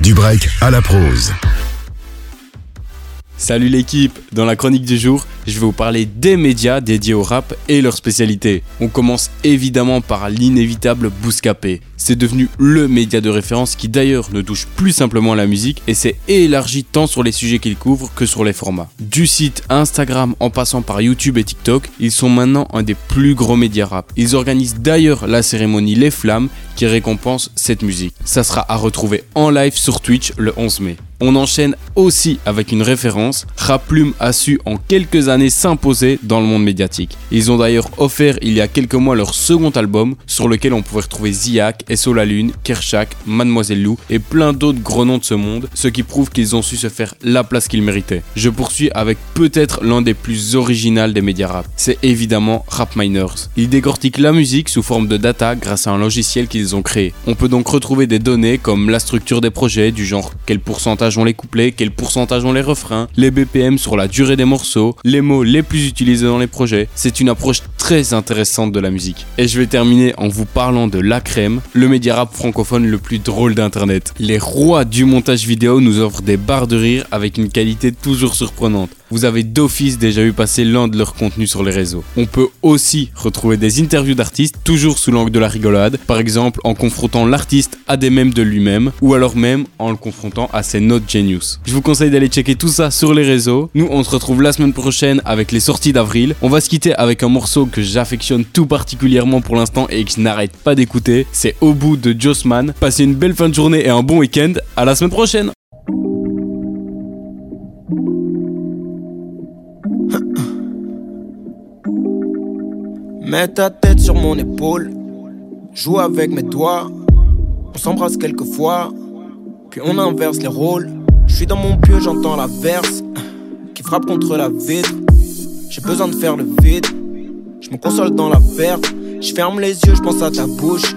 Du break à la prose. Salut l'équipe, dans la chronique du jour, je vais vous parler des médias dédiés au rap et leurs spécialités. On commence évidemment par l'inévitable Bouscapé. C'est devenu le média de référence qui d'ailleurs ne touche plus simplement à la musique et s'est élargi tant sur les sujets qu'il couvre que sur les formats. Du site Instagram en passant par YouTube et TikTok, ils sont maintenant un des plus gros médias rap. Ils organisent d'ailleurs la cérémonie Les Flammes qui récompense cette musique. Ça sera à retrouver en live sur Twitch le 11 mai. On enchaîne aussi avec une référence. Raplume a su en quelques années s'imposer dans le monde médiatique. Ils ont d'ailleurs offert il y a quelques mois leur second album sur lequel on pouvait retrouver Ziak, SO La Lune, Kershak, Mademoiselle Lou et plein d'autres gros noms de ce monde, ce qui prouve qu'ils ont su se faire la place qu'ils méritaient. Je poursuis avec peut-être l'un des plus originaux des médias rap. C'est évidemment Rap Miners. Ils décortiquent la musique sous forme de data grâce à un logiciel qu'ils ont créé. On peut donc retrouver des données comme la structure des projets, du genre quel pourcentage ont les couplets, quel pourcentage ont les refrains, les BPM sur la durée des morceaux, les mots les plus utilisés dans les projets. C'est une approche très intéressante de la musique. Et je vais terminer en vous parlant de La Crème, le média rap francophone le plus drôle d'internet. Les rois du montage vidéo nous offrent des barres de rire avec une qualité toujours surprenante vous avez d'office déjà vu passer l'un de leurs contenus sur les réseaux. On peut aussi retrouver des interviews d'artistes, toujours sous l'angle de la rigolade, par exemple en confrontant l'artiste à des mèmes de lui-même, ou alors même en le confrontant à ses notes genius. Je vous conseille d'aller checker tout ça sur les réseaux. Nous, on se retrouve la semaine prochaine avec les sorties d'avril. On va se quitter avec un morceau que j'affectionne tout particulièrement pour l'instant et que je n'arrête pas d'écouter. C'est Au bout de Jossman. Passez une belle fin de journée et un bon week-end. À la semaine prochaine! Mets ta tête sur mon épaule, joue avec mes doigts. On s'embrasse quelques fois, puis on inverse les rôles. Je suis dans mon pieu, j'entends la verse qui frappe contre la vitre. J'ai besoin de faire le vide, je me console dans la perte. Je ferme les yeux, je pense à ta bouche.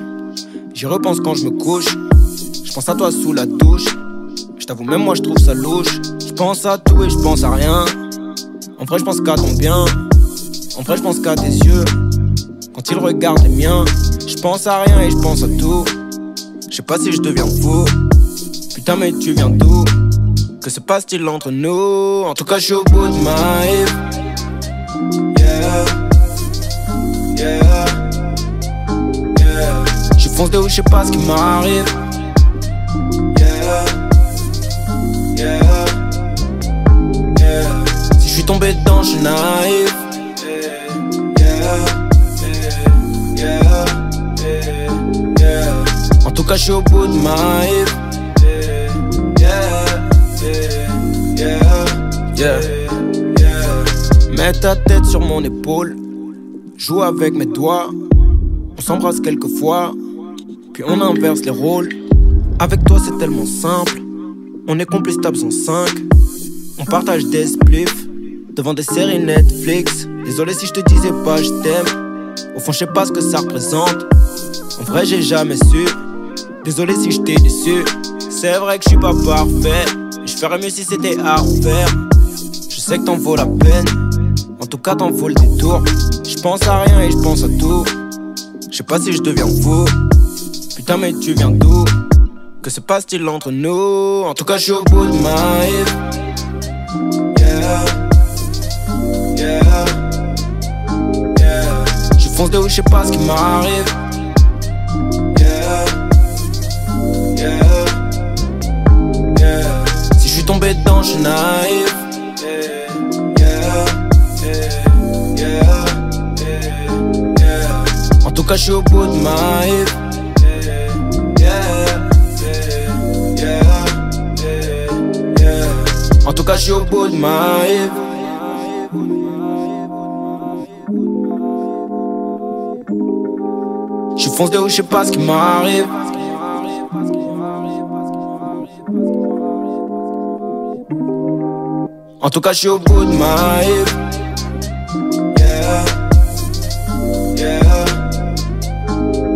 J'y repense quand je me couche. Je pense à toi sous la douche. Je t'avoue, même moi je trouve ça louche. Je pense à tout et je pense à rien. En vrai, je pense qu'à ton bien. En vrai, je pense qu'à tes yeux. Quand il regarde les miens, je pense à rien et je pense à tout. Je sais pas si je deviens fou. Putain, mais tu viens d'où? Que se passe-t-il entre nous? En tout cas, je suis au bout de ma life. Yeah. Yeah. Yeah. Je fonce de où je sais pas ce qui m'arrive. Yeah. Yeah. Yeah. Si je suis tombé dedans, je suis au bout de ma life. Mets ta tête sur mon épaule. Joue avec mes doigts. On s'embrasse quelques fois. Puis on inverse les rôles. Avec toi, c'est tellement simple. On est complices en 5. On partage des spliffs. Devant des séries Netflix. Désolé si je te disais pas, je t'aime. Au fond, je sais pas ce que ça représente. En vrai, j'ai jamais su. Désolé si je t'ai déçu. C'est vrai que je suis pas parfait. Je mieux si c'était à refaire. Je sais que t'en vaut la peine. En tout cas, t'en vaut le détour. Je pense à rien et je pense à tout. Je sais pas si je deviens fou. Putain, mais tu viens d'où? Que se passe-t-il entre nous? En tout cas, je au bout de ma life. Yeah. Yeah. Yeah. Je fonce de où je sais pas ce qui m'arrive. Tombé dedans, je naïf. En tout cas, je suis au bout de ma life. En tout cas, je suis au bout de ma. Je fonce de je sais pas ce qui m'arrive. En tout cas, je au bout de ma. Yeah. Yeah.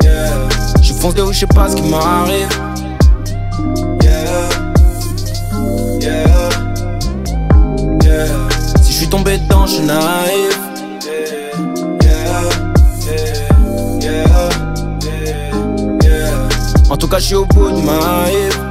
Yeah. Je fonce de où je sais pas ce qui m'arrive. Yeah. Yeah. Yeah. Si je suis tombé dedans, je naïf. En tout cas, je au bout de ma.